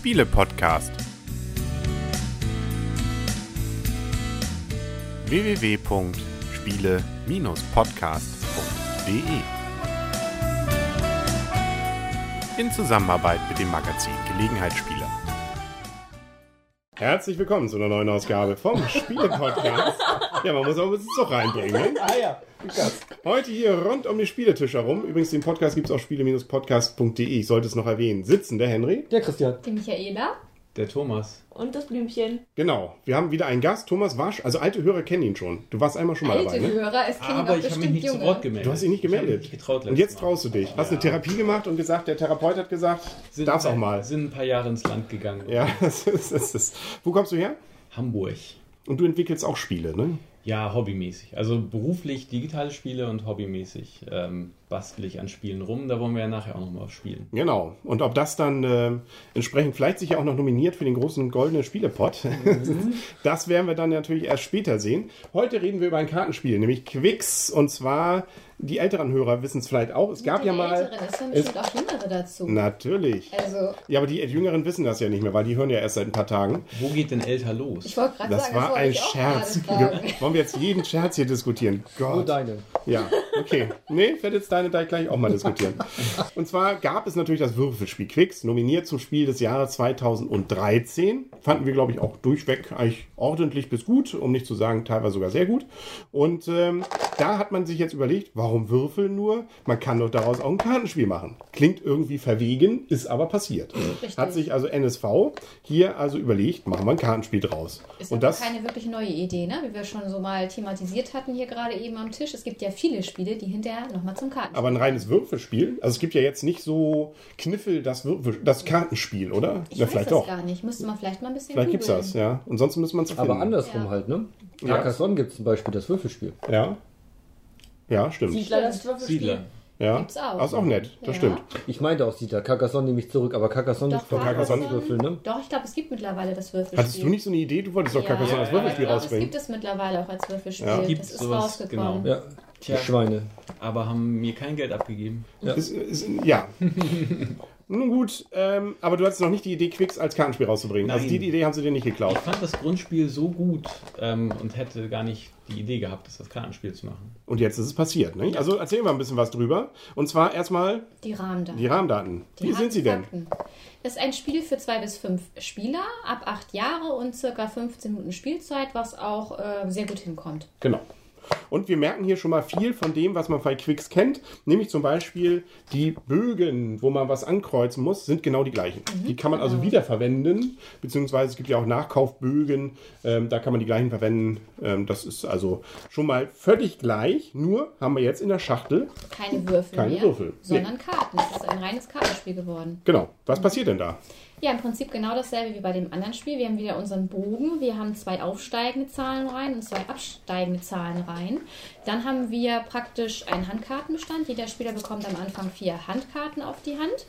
Spiele-Podcast. www.spiele-podcast.de In Zusammenarbeit mit dem Magazin Gelegenheitsspieler. Herzlich willkommen zu einer neuen Ausgabe vom Spiele-Podcast. ja, man muss auch ein bisschen Zug reinbringen. Ne? Ah ja, Heute hier rund um den Spieletisch herum. Übrigens, den Podcast gibt es auf spiele-podcast.de. Ich sollte es noch erwähnen. Sitzen der Henry. Der Christian. Die Michaela. Der Thomas. Und das Blümchen. Genau. Wir haben wieder einen Gast. Thomas Wasch. Also alte Hörer kennen ihn schon. Du warst einmal schon mal Alte dabei, ne? Hörer, es kennen Aber ich habe mich nicht junge. zu Wort gemeldet. Du hast dich nicht Ich gemeldet. mich nicht getraut und jetzt traust du dich. Hast eine Therapie gemacht und gesagt, der Therapeut hat gesagt, Sind darf's auch mal. Sind ein paar Jahre ins Land gegangen. Ja, das ist, das ist. Wo kommst du her? Hamburg. Und du entwickelst auch Spiele, ne? Ja, hobbymäßig. Also beruflich digitale Spiele und hobbymäßig ähm, bastel ich an Spielen rum. Da wollen wir ja nachher auch nochmal spielen. Genau. Und ob das dann äh, entsprechend vielleicht sich ja auch noch nominiert für den großen goldenen Spielepot, das werden wir dann natürlich erst später sehen. Heute reden wir über ein Kartenspiel, nämlich Quicks. Und zwar, die älteren Hörer wissen es vielleicht auch. Es gab Die ja mal. Älteren, es bestimmt auch Jüngere dazu. Natürlich. Also, Ja, aber die Jüngeren wissen das ja nicht mehr, weil die hören ja erst seit ein paar Tagen. Wo geht denn älter los? ich wollte gerade Das sagen, war wollte ein Scherz. Wollen wir jetzt jeden Scherz hier diskutieren? Nur Gott. deine. Ja, okay. Nee, werde jetzt deine da gleich auch mal diskutieren. Und zwar gab es natürlich das Würfelspiel Quicks, nominiert zum Spiel des Jahres 2013. Fanden wir, glaube ich, auch durchweg eigentlich ordentlich bis gut, um nicht zu sagen teilweise sogar sehr gut. Und ähm, da hat man sich jetzt überlegt, warum Würfeln nur? Man kann doch daraus auch ein Kartenspiel machen. Klingt irgendwie verwegen, ist aber passiert. Richtig. Hat sich also NSV hier also überlegt, machen wir ein Kartenspiel draus. Ist Und das keine wirklich neue Idee, ne? Wie wir schon so mal thematisiert hatten hier gerade eben am Tisch. Es gibt ja viele Spiele, die hinterher nochmal zum Karten. Aber ein reines Würfelspiel? Also es gibt ja jetzt nicht so Kniffel, das, Würfel, das Kartenspiel, oder? ich ja, weiß vielleicht das doch. gar nicht. Müsste man vielleicht mal ein bisschen Vielleicht gibt's googeln. das, ja. Und sonst muss man es finden. Aber andersrum Ja. halt, ne? Ja. Carcassonne gibt es zum Beispiel das Würfelspiel. Ja. Ja, stimmt. Siedler, das Würfelspiel. Siedler. Ja. Gibt's auch. Das ist auch nett, das Ja. stimmt. Ich meinte auch Siedler. Carcassonne nehme ich zurück, aber Carcassonne Doch, ist von Carcassonne- Würfel, ne? Doch, ich glaube, es gibt mittlerweile das Würfelspiel. Hattest du nicht so eine Idee? Du wolltest doch Carcassonne als Würfelspiel glaub, rausbringen. Es gibt es mittlerweile auch als Würfelspiel. Ja. Das Gibt's ist sowas, rausgekommen. genau. Ja. Die Tja. Schweine. Aber haben mir kein Geld abgegeben. Ja. Ist, ist, ja. Nun gut, ähm, aber du hattest noch nicht die Idee, Quicks als Kartenspiel rauszubringen. Also Nein. die Idee haben sie dir nicht geklaut. Ich fand das Grundspiel so gut ähm, und hätte gar nicht die Idee gehabt, das als Kartenspiel zu machen. Und jetzt ist es passiert. Ne? Also erzählen wir ein bisschen was drüber. Und zwar erstmal Die Rahmendaten. die Rahmendaten. Die Wie sind sie denn? Das ist ein Spiel für zwei bis fünf Spieler ab acht Jahre und circa 15 Minuten Spielzeit, was auch äh, sehr gut hinkommt. Genau. Und wir merken hier schon mal viel von dem, was man bei Quicks kennt, nämlich zum Beispiel die Bögen, wo man was ankreuzen muss, sind genau die gleichen. die kann man also wiederverwenden, beziehungsweise es gibt ja auch Nachkaufbögen, ähm, da kann man die gleichen verwenden. Ähm, das ist also schon mal völlig gleich, nur haben wir jetzt in der Schachtel, Keine Würfel Keine mehr, Würfel. sondern Karten. Es ist ein reines Kartenspiel geworden. genau, was passiert denn da? Ja, im Prinzip genau dasselbe wie bei dem anderen Spiel. Wir haben wieder unseren Bogen. Wir haben zwei aufsteigende Zahlen rein und zwei absteigende Zahlen rein. Dann haben wir praktisch einen Handkartenbestand. Jeder Spieler bekommt am Anfang vier Handkarten auf die Hand.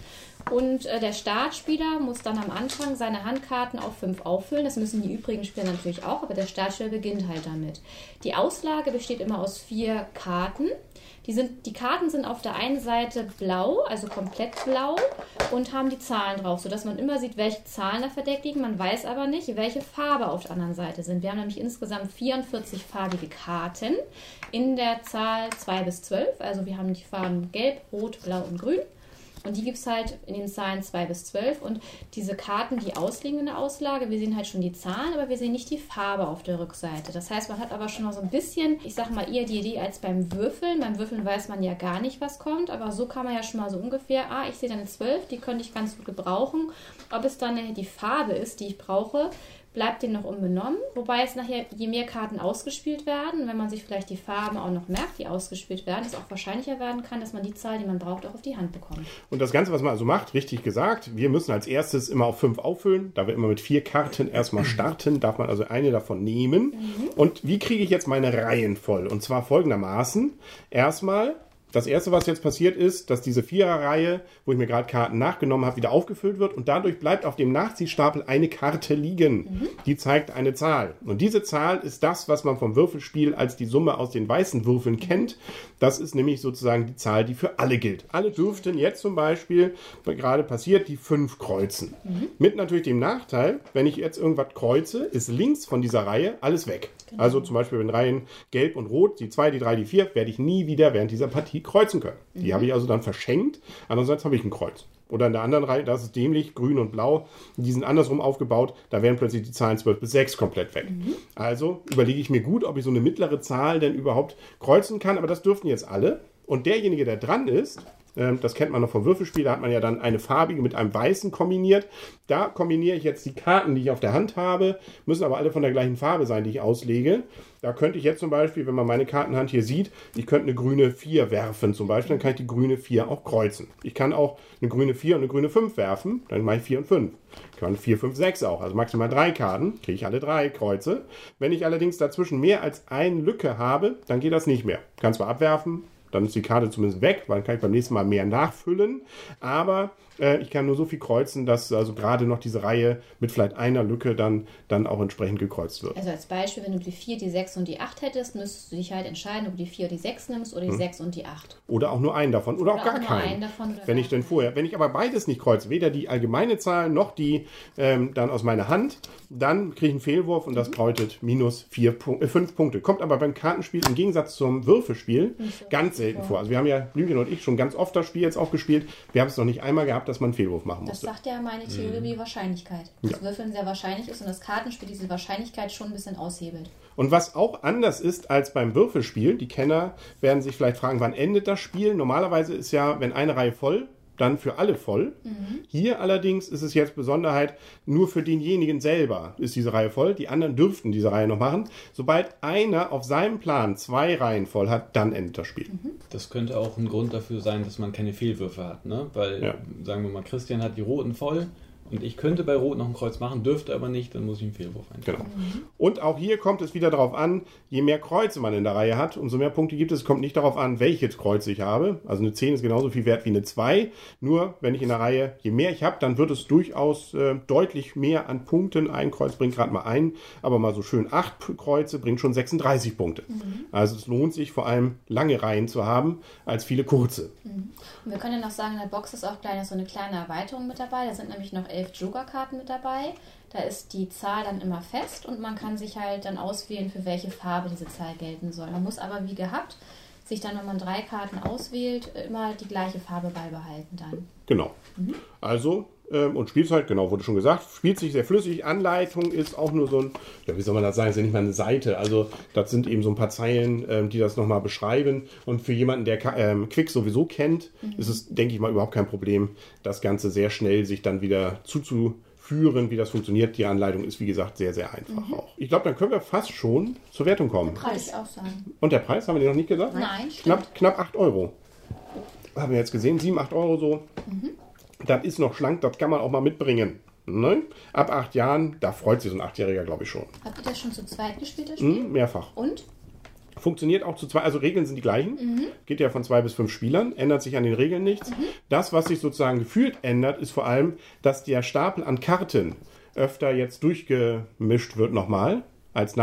Und äh, der Startspieler muss dann am Anfang seine Handkarten auf fünf auffüllen. Das müssen die übrigen Spieler natürlich auch, aber der Startspieler beginnt halt damit. Die Auslage besteht immer aus vier Karten. Die, sind, die Karten sind auf der einen Seite blau, also komplett blau, und haben die Zahlen drauf, sodass man immer sieht, welche Zahlen da verdeckt liegen. Man weiß aber nicht, welche Farbe auf der anderen Seite sind. Wir haben nämlich insgesamt 44 farbige Karten in der Zahl 2 bis 12. Also wir haben die Farben gelb, rot, blau und grün. Und die gibt es halt in den Zahlen 2 bis 12. Und diese Karten, die ausliegen in der Auslage, wir sehen halt schon die Zahlen, aber wir sehen nicht die Farbe auf der Rückseite. Das heißt, man hat aber schon mal so ein bisschen, ich sag mal, eher die Idee als beim Würfeln. Beim Würfeln weiß man ja gar nicht, was kommt, aber so kann man ja schon mal so ungefähr, ah, ich sehe dann eine 12, die könnte ich ganz gut gebrauchen. Ob es dann die Farbe ist, die ich brauche, bleibt den noch unbenommen. Wobei es nachher, je mehr Karten ausgespielt werden, wenn man sich vielleicht die Farben auch noch merkt, die ausgespielt werden, es auch wahrscheinlicher werden kann, dass man die Zahl, die man braucht, auch auf die Hand bekommt. Und das Ganze, was man also macht, richtig gesagt, wir müssen als erstes immer auf fünf auffüllen. Da wir immer mit vier Karten erstmal starten, darf man also eine davon nehmen. Und wie kriege ich jetzt meine Reihen voll? Und zwar folgendermaßen. Erstmal Das erste, was jetzt passiert ist, dass diese Viererreihe, wo ich mir gerade Karten nachgenommen habe, wieder aufgefüllt wird und dadurch bleibt auf dem Nachziehstapel eine Karte liegen. Die zeigt eine Zahl. Und diese Zahl ist das, was man vom Würfelspiel als die Summe aus den weißen Würfeln kennt. Das ist nämlich sozusagen die Zahl, die für alle gilt. Alle dürften jetzt zum Beispiel, was gerade passiert, die fünf kreuzen. Mit natürlich dem Nachteil, wenn ich jetzt irgendwas kreuze, ist links von dieser Reihe alles weg. Also zum Beispiel, wenn Reihen gelb und rot, die zwei, die drei, die vier, werde ich nie wieder während dieser Partie kreuzen können. Die habe ich also dann verschenkt. Andererseits habe ich ein Kreuz. Oder in der anderen Reihe, das ist dämlich, grün und blau, die sind andersrum aufgebaut, da wären plötzlich die Zahlen 12 bis 6 komplett weg. Also überlege ich mir gut, ob ich so eine mittlere Zahl denn überhaupt kreuzen kann, aber das dürften jetzt alle. Und derjenige, der dran ist, das kennt man noch vom Würfelspiel, da hat man ja dann eine farbige mit einem weißen kombiniert. Da kombiniere ich jetzt die Karten, die ich auf der Hand habe, müssen aber alle von der gleichen Farbe sein, die ich auslege. Da könnte ich jetzt zum Beispiel, wenn man meine Kartenhand hier sieht, ich könnte eine grüne 4 werfen zum Beispiel, dann kann ich die grüne 4 auch kreuzen. Ich kann auch eine grüne 4 und eine grüne 5 werfen, dann mache ich 4 und 5. Ich kann 4, 5, 6 auch, also maximal drei Karten, kriege ich alle drei Kreuze. Wenn ich allerdings dazwischen mehr als eine Lücke habe, dann geht das nicht mehr. Kann zwar abwerfen, dann ist die Karte zumindest weg, weil dann kann ich beim nächsten Mal mehr nachfüllen. Aber äh, ich kann nur so viel kreuzen, dass also gerade noch diese Reihe mit vielleicht einer Lücke dann, dann auch entsprechend gekreuzt wird. Also als Beispiel, wenn du die 4, die 6 und die 8 hättest, müsstest du dich halt entscheiden, ob du die 4 oder die 6 nimmst oder die 6 und die 8. Oder auch nur einen davon oder, auch Oder gar auch keinen. einen davon wenn ich denn vorher, wenn ich aber beides nicht kreuze, weder die allgemeine Zahl noch die ähm, dann aus meiner Hand, dann kriege ich einen Fehlwurf und das Mhm. bedeutet minus vier Punk äh, fünf Punkte. Kommt aber beim Kartenspiel im Gegensatz zum Würfelspiel so ganz selten vor. vor. Also wir haben ja Blümchen und ich schon ganz oft das Spiel jetzt auch gespielt. Wir haben es noch nicht einmal gehabt, dass man einen Fehlwurf machen Das musste. sagt ja meine Theorie über die Wahrscheinlichkeit. Das Würfeln sehr wahrscheinlich ist und das Kartenspiel diese Wahrscheinlichkeit schon ein bisschen aushebelt. Und was auch anders ist als beim Würfelspiel, die Kenner werden sich vielleicht fragen, wann endet das Spiel? Normalerweise ist ja, wenn eine Reihe voll, dann für alle voll. Hier allerdings ist es jetzt Besonderheit, nur für denjenigen selber ist diese Reihe voll. Die anderen dürften diese Reihe noch machen. Sobald einer auf seinem Plan zwei Reihen voll hat, dann endet das Spiel. Das könnte auch ein Grund dafür sein, dass man keine Fehlwürfe hat, ne? Weil, Ja. sagen wir mal, Christian hat die roten voll und ich könnte bei Rot noch ein Kreuz machen, dürfte aber nicht, dann muss ich einen Fehlwurf eingeben. Genau. Und auch hier kommt es wieder darauf an, je mehr Kreuze man in der Reihe hat, umso mehr Punkte gibt es. Es kommt nicht darauf an, welches Kreuz ich habe. Also eine 10 ist genauso viel wert wie eine 2. Nur wenn ich in der Reihe, je mehr ich habe, dann wird es durchaus äh, deutlich mehr an Punkten. Ein Kreuz bringt gerade mal ein, aber mal so schön 8 Kreuze bringt schon 36 Punkte. Also es lohnt sich vor allem lange Reihen zu haben, als viele kurze. Und wir können ja noch sagen, in der Box ist auch kleine, so eine kleine Erweiterung mit dabei. Da sind nämlich noch elf Joker-Karten mit dabei. Da ist die Zahl dann immer fest und man kann sich halt dann auswählen, für welche Farbe diese Zahl gelten soll. Man muss aber wie gehabt sich dann, wenn man drei Karten auswählt, immer die gleiche Farbe beibehalten dann. Genau. Also, ähm, und Spielzeit, genau, wurde schon gesagt, spielt sich sehr flüssig. Anleitung ist auch nur so ein, ja, wie soll man das sagen, ist ja nicht mal eine Seite. Also, das sind eben so ein paar Zeilen, ähm, die das nochmal beschreiben. Und für jemanden, der ähm, Quick sowieso kennt, ist es, denke ich mal, überhaupt kein Problem, das Ganze sehr schnell sich dann wieder zuzuführen, wie das funktioniert. Die Anleitung ist, wie gesagt, sehr, sehr einfach auch. Ich glaube, dann können wir fast schon zur Wertung kommen. Würde ich auch sagen. Und der Preis, haben wir den noch nicht gesagt? Nein. Knapp, knapp 8 Euro. Haben wir jetzt gesehen, 7, 8 Euro so. Das ist noch schlank, das kann man auch mal mitbringen. Ne? Ab 8 Jahren, da freut sich so ein Achtjähriger, glaube ich, schon. Habt ihr das schon zu zweit gespielt, das Spiel? Hm, mehrfach. Und? Funktioniert auch zu zwei, also Regeln sind die gleichen. Geht ja von zwei bis fünf Spielern, ändert sich an den Regeln nichts. Das, was sich sozusagen gefühlt ändert, ist vor allem, dass der Stapel an Karten öfter jetzt durchgemischt wird nochmal als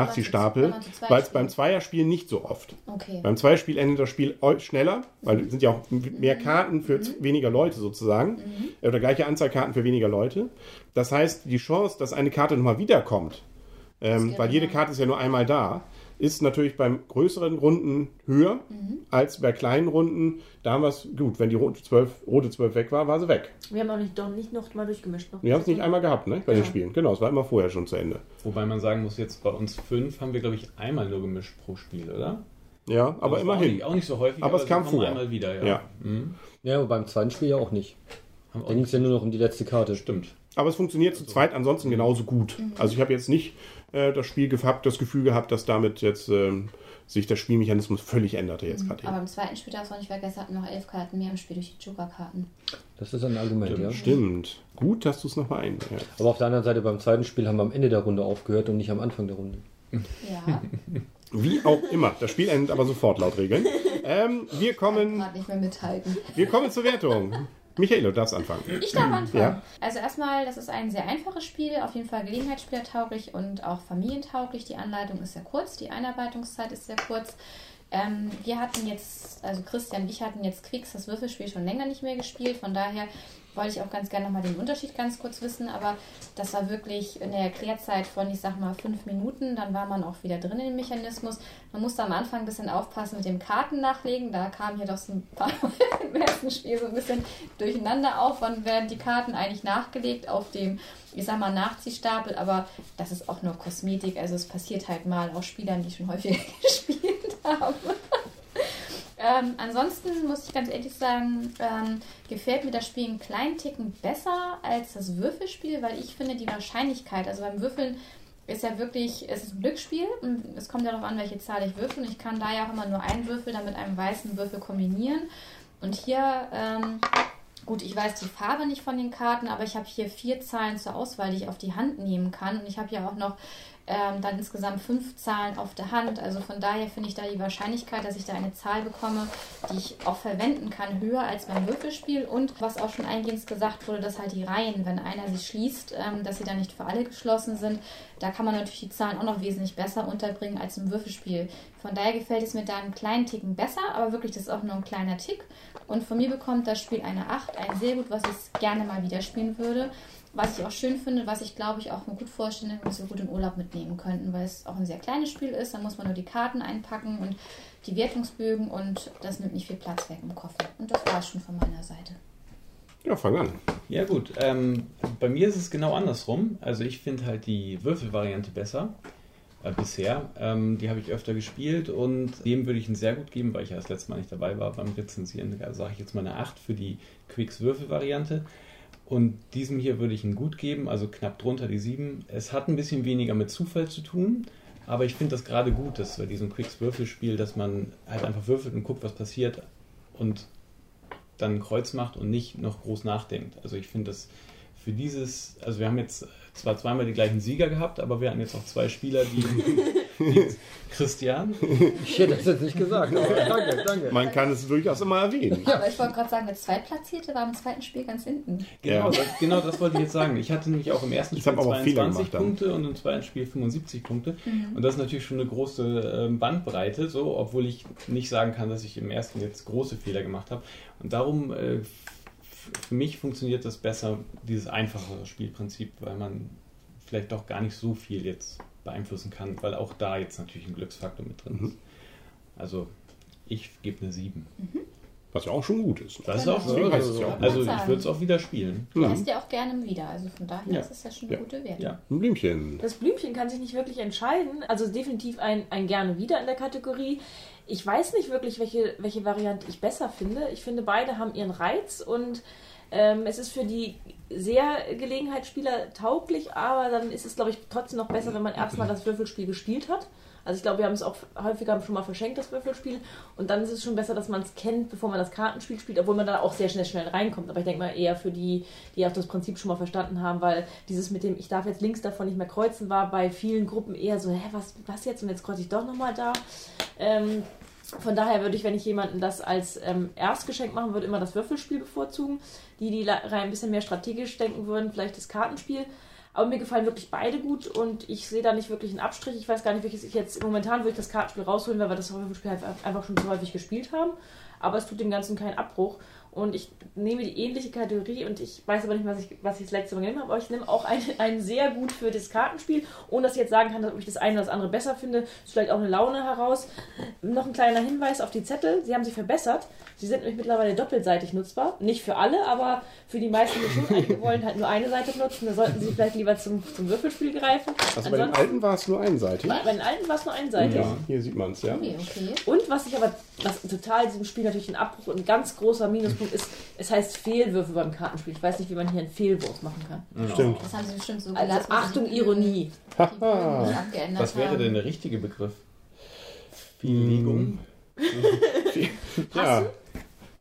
zweit weil es beim Zweierspiel nicht so oft. Okay. Beim Zweierspiel endet das Spiel schneller, weil es sind ja auch mehr Karten für z- weniger Leute sozusagen. Oder gleiche Anzahl Karten für weniger Leute. Das heißt, die Chance, dass eine Karte nochmal wiederkommt, ähm, weil jede. Karte ist ja nur einmal da, ist natürlich beim größeren Runden höher als bei kleinen Runden. Da haben wir es, gut, wenn die rote 12, rote 12 weg war, war sie weg. Wir haben auch nicht, doch nicht noch mal durchgemischt. Noch Wir haben es nicht einmal gehabt, ne, bei den Ja. Spielen. Genau, es war immer vorher schon zu Ende. Wobei man sagen muss, jetzt bei uns fünf haben wir, glaube ich, einmal nur gemischt pro Spiel, oder? Ja, aber Das war Auch immerhin. nicht, auch nicht so häufig, Aber es sie kam vor. einmal wieder, ja. Ja. Mhm. Ja, aber beim zweiten Spiel ja auch nicht. Haben auch Da ging es ja nur noch um die letzte Karte. Stimmt. Aber es funktioniert zu zweit ansonsten genauso gut. Also ich habe jetzt nicht äh, das Spiel gehabt, das Gefühl gehabt, dass damit jetzt ähm, sich der Spielmechanismus völlig änderte jetzt gerade. Aber im zweiten Spiel darfst du auch nicht vergessen, hatten noch elf Karten mehr im Spiel durch die Joker-Karten. Das ist ein Argument, ja. Stimmt. Gut, dass du es nochmal ein. Ja. Aber auf der anderen Seite beim zweiten Spiel haben wir am Ende der Runde aufgehört und nicht am Anfang der Runde. Ja. Wie auch immer. Das Spiel endet aber sofort laut Regeln. Ähm, wir kommen, Gerade nicht mehr mithalten. wir kommen zur Wertung. Michael, du darfst anfangen. Ich darf anfangen. Ja. Also erstmal, das ist ein sehr einfaches Spiel, auf jeden Fall gelegenheitsspielertauglich und auch familientauglich. Die Anleitung ist sehr kurz, die Einarbeitungszeit ist sehr kurz. Ähm, wir hatten jetzt, also Christian und ich hatten jetzt Quicks, das Würfelspiel, schon länger nicht mehr gespielt. Von daher wollte ich auch ganz gerne nochmal den Unterschied ganz kurz wissen. Aber das war wirklich in der Erklärzeit von, ich sag mal, fünf Minuten. Dann war man auch wieder drin in dem Mechanismus. Man musste am Anfang ein bisschen aufpassen mit dem Karten nachlegen. Da kam hier doch so ein paar im ersten Spiel so ein bisschen durcheinander auf. Wann werden die Karten eigentlich nachgelegt auf dem, ich sag mal, Nachziehstapel? Aber das ist auch nur Kosmetik. Also es passiert halt mal auch Spielern, die schon häufiger gespielt haben. Ähm, ansonsten muss ich ganz ehrlich sagen, ähm, gefällt mir das Spiel einen kleinen Ticken besser als das Würfelspiel, weil ich finde die Wahrscheinlichkeit, also beim Würfeln ist ja wirklich, es ist ein Glücksspiel und es kommt ja darauf an, welche Zahl ich würfel und ich kann da ja auch immer nur einen Würfel dann mit einem weißen Würfel kombinieren. Und hier, ähm, gut, ich weiß die Farbe nicht von den Karten, aber ich habe hier vier Zahlen zur Auswahl, die ich auf die Hand nehmen kann und ich habe ja auch noch ähm, dann insgesamt fünf Zahlen auf der Hand. Also von daher finde ich da die Wahrscheinlichkeit, dass ich da eine Zahl bekomme, die ich auch verwenden kann, höher als beim Würfelspiel. Und was auch schon eingehend gesagt wurde, dass halt die Reihen, wenn einer sie schließt, ähm, dass sie dann nicht für alle geschlossen sind. Da kann man natürlich die Zahlen auch noch wesentlich besser unterbringen als im Würfelspiel. Von daher gefällt es mir da einen kleinen Ticken besser, aber wirklich, das ist auch nur ein kleiner Tick. Und von mir bekommt das Spiel eine 8, ein sehr gut, was ich gerne mal wieder spielen würde. Was ich auch schön finde, was ich glaube ich auch mir gut vorstelle, was wir gut in Urlaub mitnehmen könnten, weil es auch ein sehr kleines Spiel ist. Da muss man nur die Karten einpacken und die Wertungsbögen und das nimmt nicht viel Platz weg im Koffer. Und das war es schon von meiner Seite. Ja, fang an. Ja gut, ähm, bei mir ist es genau andersrum. Also ich finde halt die Würfelvariante besser äh, bisher. Ähm, die habe ich öfter gespielt und dem würde ich einen sehr gut geben, weil ich ja das letzte Mal nicht dabei war beim Rezensieren. Da sage ich jetzt mal eine 8 für die Quicks Würfelvariante. Und diesem hier würde ich einen gut geben, also knapp drunter die 7. Es hat ein bisschen weniger mit Zufall zu tun, aber ich finde das gerade gut, dass bei diesem Quicks Würfelspiel, dass man halt einfach würfelt und guckt, was passiert und dann ein Kreuz macht und nicht noch groß nachdenkt. Also ich finde das für dieses, also wir haben jetzt zwar zweimal die gleichen Sieger gehabt, aber wir hatten jetzt auch zwei Spieler, die Christian, Ich hätte das jetzt nicht gesagt, aber danke, danke. Man kann es durchaus immer erwähnen. Aber ich wollte gerade sagen, der Zweitplatzierte war im zweiten Spiel ganz hinten. genau, Ja. das, genau das wollte ich jetzt sagen. Ich hatte nämlich auch im ersten Ich Spiel hab aber auch Fehler 22 gemacht dann. Punkte und im zweiten Spiel 75 Punkte. Und das ist natürlich schon eine große ähm, Bandbreite, so, obwohl ich nicht sagen kann, dass ich im ersten jetzt große Fehler gemacht habe. Und darum, äh, für mich funktioniert das besser, dieses einfache Spielprinzip, weil man vielleicht doch gar nicht so viel jetzt beeinflussen kann, weil auch da jetzt natürlich ein Glücksfaktor mit drin ist. Also, ich gebe eine 7. Was ja auch schon gut ist. Das ist auch Deswegen so. heißt es ja auch. Also, ich würde es auch wieder spielen. Du lässt ja auch gerne wieder. Also von daher Ja. ist es ja schon eine Ja. gute Wertung. Ja. Ein Blümchen. Das Blümchen kann sich nicht wirklich entscheiden. Also definitiv ein, ein gerne wieder in der Kategorie. Ich weiß nicht wirklich, welche, welche Variante ich besser finde. Ich finde, beide haben ihren Reiz und ähm, es ist für die sehr Gelegenheitsspieler tauglich, aber dann ist es, glaube ich, trotzdem noch besser, wenn man erstmal das Würfelspiel gespielt hat. Also ich glaube, wir haben es auch häufiger schon mal verschenkt, das Würfelspiel. Und dann ist es schon besser, dass man es kennt, bevor man das Kartenspiel spielt, obwohl man da auch sehr schnell schnell reinkommt. Aber ich denke mal eher für die, die auch das Prinzip schon mal verstanden haben, weil dieses mit dem, ich darf jetzt links davon nicht mehr kreuzen, war bei vielen Gruppen eher so, hä, was, was jetzt? Und jetzt kreuze ich doch nochmal da. Ähm, von daher würde ich, wenn ich jemanden das als ähm, Erstgeschenk machen würde, immer das Würfelspiel bevorzugen. Die, die rein ein bisschen mehr strategisch denken würden, vielleicht das Kartenspiel. Aber mir gefallen wirklich beide gut und ich sehe da nicht wirklich einen Abstrich. Ich weiß gar nicht, welches ich jetzt momentan würde ich das Kartenspiel rausholen, weil wir das Würfelspiel halt einfach schon zu häufig gespielt haben. Aber es tut dem Ganzen keinen Abbruch. Und ich nehme die ähnliche Kategorie und ich weiß aber nicht, was ich, was ich das letzte Mal genommen habe, aber ich nehme auch einen, einen sehr gut für das Kartenspiel, ohne dass ich jetzt sagen kann, ob ich das eine oder das andere besser finde. Ist vielleicht auch eine Laune heraus. Noch ein kleiner Hinweis auf die Zettel. Sie haben sich verbessert. Sie sind nämlich mittlerweile doppelseitig nutzbar. Nicht für alle, aber für die meisten schon. Einige wollen halt nur eine Seite benutzen. Da sollten Sie vielleicht lieber zum, zum Würfelspiel greifen. Also bei den alten war es nur einseitig. bei, bei den alten war es nur einseitig. Ja, hier sieht man es, ja. Okay, okay. Und was ich aber, was total diesem Spiel natürlich ein Abbruch und ein ganz großer Minuspunkt ist, es heißt Fehlwürfe beim Kartenspiel. Ich weiß nicht, wie man hier einen Fehlwurf machen kann. Stimmt. Das haben sie bestimmt so Also gelassen, dass Achtung, Ironie. Was wäre denn der richtige Begriff? Fehllegung. Ja,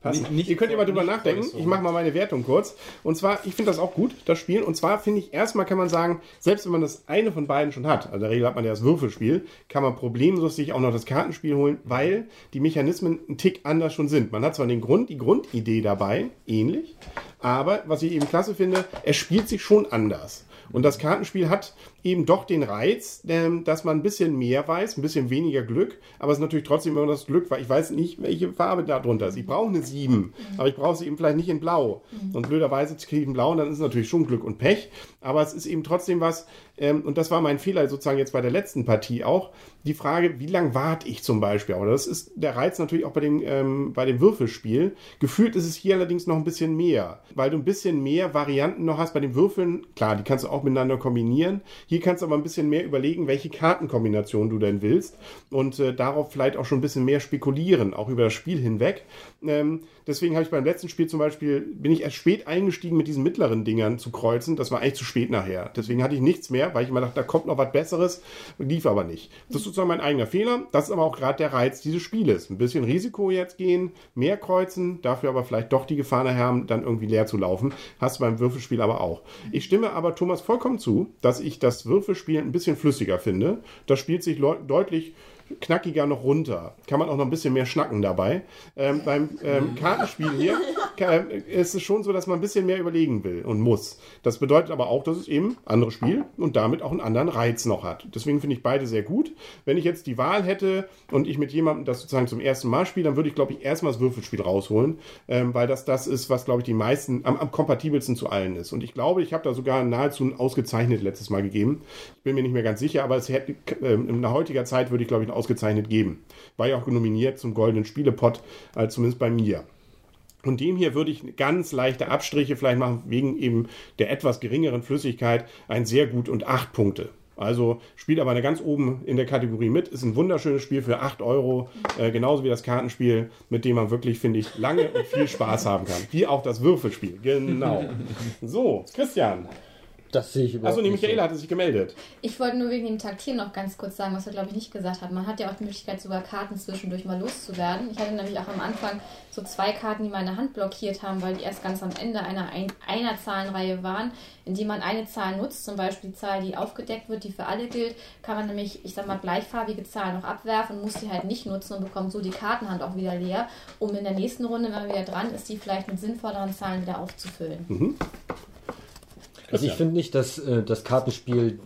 passen. Nicht- nicht Ihr könnt ja mal drüber nachdenken. Ich mache mal meine Wertung kurz. Und zwar, ich finde das auch gut, das Spiel. Und zwar finde ich, erstmal kann man sagen, selbst wenn man das eine von beiden schon hat, also in der Regel hat man ja das Würfelspiel, kann man problemlos sich auch noch das Kartenspiel holen, weil die Mechanismen ein Tick anders schon sind. Man hat zwar den Grund, die Grundidee dabei, ähnlich, aber was ich eben klasse finde, es spielt sich schon anders. Und das Kartenspiel hat eben doch den Reiz, ähm, dass man ein bisschen mehr weiß, ein bisschen weniger Glück, aber es ist natürlich trotzdem immer das Glück, weil ich weiß nicht, welche Farbe da drunter ist. Ich brauche eine 7, aber ich brauche sie eben vielleicht nicht in Blau. Und blöderweise kriege ich in Blau und dann ist es natürlich schon Glück und Pech, aber es ist eben trotzdem was, ähm, und das war mein Fehler sozusagen jetzt bei der letzten Partie auch, die Frage, wie lange warte ich zum Beispiel? Aber das ist der Reiz natürlich auch bei dem, ähm, bei dem Würfelspiel. Gefühlt ist es hier allerdings noch ein bisschen mehr, weil du ein bisschen mehr Varianten noch hast bei den Würfeln. Klar, die kannst du auch miteinander kombinieren. Hier kannst du aber ein bisschen mehr überlegen, welche Kartenkombination du denn willst und äh, darauf vielleicht auch schon ein bisschen mehr spekulieren, auch über das Spiel hinweg. Ähm, deswegen habe ich beim letzten Spiel zum Beispiel, bin ich erst spät eingestiegen mit diesen mittleren Dingern zu kreuzen. Das war eigentlich zu spät nachher. Deswegen hatte ich nichts mehr, weil ich immer dachte, da kommt noch was Besseres, lief aber nicht. Das ist sozusagen mein eigener Fehler. Das ist aber auch gerade der Reiz dieses Spieles. Ein bisschen Risiko jetzt gehen, mehr kreuzen, dafür aber vielleicht doch die Gefahr nachher haben, dann irgendwie leer zu laufen. Hast du beim Würfelspiel aber auch. Ich stimme aber Thomas vollkommen zu, dass ich das Würfelspiel ein bisschen flüssiger finde. Das spielt sich deutlich knackiger noch runter. Kann man auch noch ein bisschen mehr schnacken dabei. Ähm, beim ähm, Kartenspiel hier kann, ist es schon so, dass man ein bisschen mehr überlegen will und muss. Das bedeutet aber auch, dass es eben ein anderes Spiel und damit auch einen anderen Reiz noch hat. Deswegen finde ich beide sehr gut. Wenn ich jetzt die Wahl hätte und ich mit jemandem das sozusagen zum ersten Mal spiele, dann würde ich, glaube ich, erstmal das Würfelspiel rausholen, ähm, weil das das ist, was, glaube ich, die meisten am, am kompatibelsten zu allen ist. Und ich glaube, ich habe da sogar nahezu ein ausgezeichnet letztes Mal gegeben. Ich bin mir nicht mehr ganz sicher, aber es hätte, ähm, in heutiger Zeit würde ich, glaube ich, ausgezeichnet geben. War ja auch nominiert zum Goldenen Spielepot, äh, zumindest bei mir. Und dem hier würde ich ganz leichte Abstriche vielleicht machen, wegen eben der etwas geringeren Flüssigkeit. Ein sehr gut und 8 Punkte. Also spielt aber eine ganz oben in der Kategorie mit. Ist ein wunderschönes Spiel für 8 Euro. Äh, genauso wie das Kartenspiel, mit dem man wirklich, finde ich, lange und viel Spaß haben kann. Wie auch das Würfelspiel. Genau. So, Christian. Das sehe ich überhaupt Achso, die Michaela hatte sich gemeldet. Ich wollte nur wegen dem Taktieren noch ganz kurz sagen, was wir glaube ich nicht gesagt haben. Man hat ja auch die Möglichkeit, sogar Karten zwischendurch mal loszuwerden. Ich hatte nämlich auch am Anfang so zwei Karten, die meine Hand blockiert haben, weil die erst ganz am Ende einer, ein, einer Zahlenreihe waren, indem man eine Zahl nutzt, zum Beispiel die Zahl, die aufgedeckt wird, die für alle gilt, kann man nämlich, ich sag mal, gleichfarbige Zahlen noch abwerfen und muss die halt nicht nutzen und bekommt so die Kartenhand auch wieder leer, um in der nächsten Runde, wenn man wieder dran ist, die vielleicht mit sinnvolleren Zahlen wieder aufzufüllen. Also ich finde nicht, dass äh, das Kartenspiel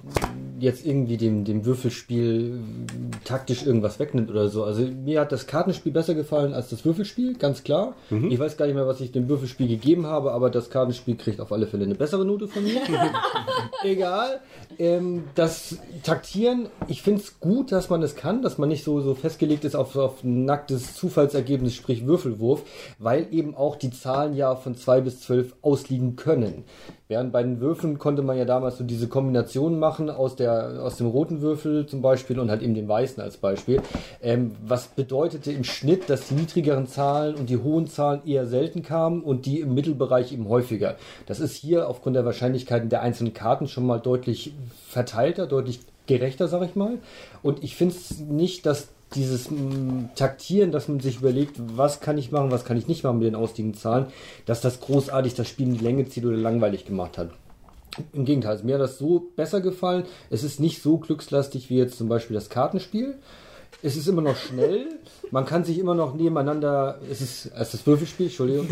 jetzt irgendwie dem, dem Würfelspiel äh, taktisch irgendwas wegnimmt oder so. Also mir hat das Kartenspiel besser gefallen als das Würfelspiel, ganz klar. Ich weiß gar nicht mehr, was ich dem Würfelspiel gegeben habe, aber das Kartenspiel kriegt auf alle Fälle eine bessere Note von mir. Egal. Ähm, das Taktieren, ich finde es gut, dass man es kann, dass man nicht so, so festgelegt ist auf, auf nacktes Zufallsergebnis, sprich Würfelwurf, weil eben auch die Zahlen ja von 2 bis 12 ausliegen können. Während bei den Würfeln konnte man ja damals so diese Kombination machen aus, der, aus dem roten Würfel zum Beispiel und halt eben dem weißen als Beispiel. Ähm, was bedeutete im Schnitt, dass die niedrigeren Zahlen und die hohen Zahlen eher selten kamen und die im Mittelbereich eben häufiger. Das ist hier aufgrund der Wahrscheinlichkeiten der einzelnen Karten schon mal deutlich verteilter, deutlich gerechter, sag ich mal. Und ich finde es nicht, dass dieses mh, Taktieren, dass man sich überlegt, was kann ich machen, was kann ich nicht machen mit den ausliegenden Zahlen, dass das großartig das Spiel in die Länge zieht oder langweilig gemacht hat. Im Gegenteil, mir hat das so besser gefallen. Es ist nicht so glückslastig wie jetzt zum Beispiel das Kartenspiel. Es ist immer noch schnell. Man kann sich immer noch nebeneinander. Es ist, es ist das Würfelspiel, Entschuldigung.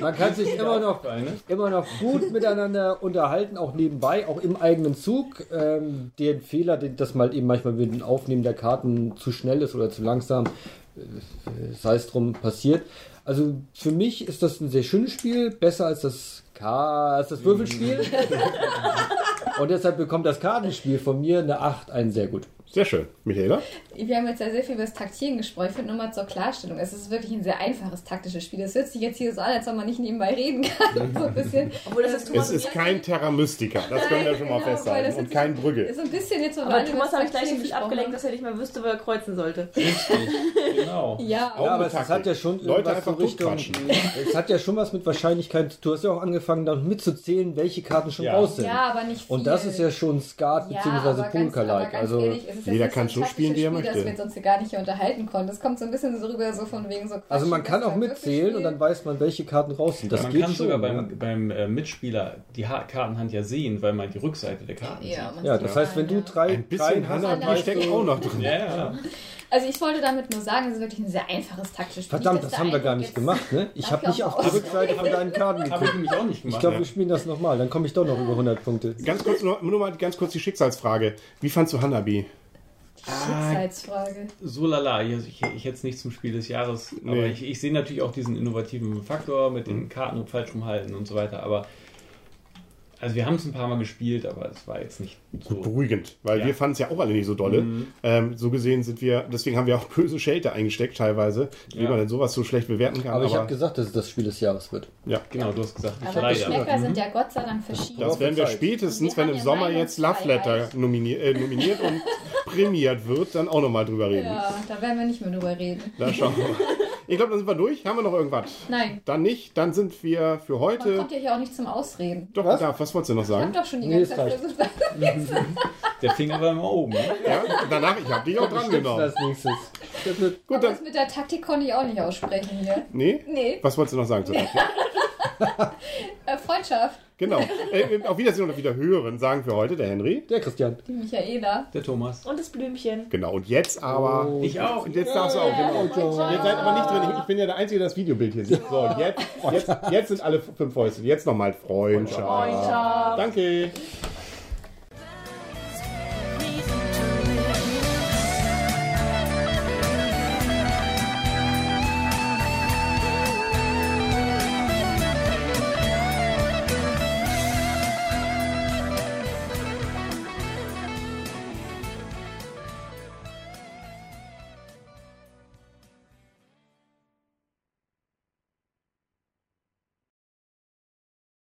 Man kann sich immer noch, immer noch gut miteinander unterhalten, auch nebenbei, auch im eigenen Zug. Ähm, den Fehler, den, dass mal eben manchmal mit dem Aufnehmen der Karten zu schnell ist oder zu langsam, äh, sei es drum, passiert. Also für mich ist das ein sehr schönes Spiel, besser als das, Ka als das Würfelspiel. Und deshalb bekommt das Kartenspiel von mir eine 8, ein sehr gut. Sehr schön. Michaela? Wir haben jetzt ja sehr viel über das Taktieren gesprochen. Ich finde nur mal zur Klarstellung, es ist wirklich ein sehr einfaches taktisches Spiel. Es hört sich jetzt hier so an, als wenn man nicht nebenbei reden kann. so ein bisschen. Obwohl das ist Es Thomas ist und kein Terra Mystica. Das können wir schon mal Genau, festhalten. das Und kein Brügge. Ist so ein bisschen jetzt so Aber Thomas habe ich gleich so viel abgelenkt, dass er nicht mehr wüsste, wo er kreuzen sollte. Genau. Ja, Ja, aber es, es hat ja schon Leute einfach so Richtung. Es hat ja schon was mit Wahrscheinlichkeit. Du hast ja auch angefangen, dann mitzuzählen, welche Karten schon Ja. raus sind. ja, aber nicht viel. Und das ist ja schon Skat Ja, bzw. Pokerlike. ganz Also ehrlich, es ist Jeder kann so spielen, wie er taktisches Spiel, möchte. dass wir uns hier gar nicht hier unterhalten konnten. Das kommt so ein bisschen so rüber, so von wegen so Quatsch, Also man kann das auch war mitzählen und dann weiß man, welche Karten raus sind. Das man geht kann schon. sogar ja. beim, beim äh, Mitspieler die ha Kartenhand ja sehen, weil man die Rückseite der Karten Ja, man Ja, sieht das heißt, wenn du ja. drei, Ein bisschen drei hast, die auch noch drin. sieht. Ja, ja. Also ich wollte damit nur sagen, es ist wirklich ein sehr einfaches taktisches Spiel. Verdammt, das der haben wir gar nicht gemacht, ne? Ich habe nicht ich auf auch die Rückseite von deinen Karten Habe ich geguckt. nämlich auch nicht Ich gemacht. glaube, wir spielen das nochmal, dann komme ich doch noch über 100 Punkte. Ganz kurz, nur, nur mal ganz kurz die Schicksalsfrage. Wie fandst du Hanabi? Schicksalsfrage. So lala, ich, ich, ich hätte es nicht zum Spiel des Jahres, aber Nee. ich, ich sehe natürlich auch diesen innovativen Faktor mit den Karten falsch rumhalten und so weiter, aber also wir haben es ein paar Mal gespielt, aber es war jetzt nicht so. Beruhigend, weil Ja. wir fanden es ja auch alle nicht so dolle. Mhm. Ähm, so gesehen sind wir, deswegen haben wir auch böse Schelte eingesteckt teilweise, wie Ja. man denn sowas so schlecht bewerten kann. Aber ich aber habe gesagt, dass es das Spiel des Jahres wird. ja. Genau, du hast gesagt, Aber leider. Geschmäcker sind ja Gott sei Dank verschieden. Das werden wir spätestens, Wir wenn im Sommer jetzt Love Letter nominiert, äh, nominiert und prämiert wird, dann auch nochmal drüber reden. Ja, da werden wir nicht mehr drüber reden. Da schauen wir mal. Ich glaube, dann sind wir durch. Haben wir noch irgendwas? Nein, Dann nicht. Dann sind wir für man heute. kommt ja hier auch nicht zum Ausreden. Doch, Was? was? was wolltest du noch Ich habe sagen? doch schon die Nee, ganze es Zeit versucht. Der Finger war immer oben. Ne? Ja, danach, ich habe dich auch dran genommen. als nächstes. Gut, Aber dann. das mit der Taktik konnte ich auch nicht aussprechen hier. Nee? Nee, Was wolltest du noch sagen zur Taktik? äh, Freundschaft. Genau. Äh, auf Wiedersehen und auf Wiederhören, sagen für heute der Henry. der Christian. Die Michaela. Der Thomas. Und das Blümchen. Genau. Und jetzt aber. Oh. Ich auch. Und jetzt darfst du auch, genau. Freundschaft. Ihr seid aber nicht drin. Ich, ich bin ja der Einzige, der das Videobild hier sieht. So, und jetzt, jetzt, jetzt sind alle fünf Fäuste. Jetzt nochmal Freundschaft. Freundschaft. Danke.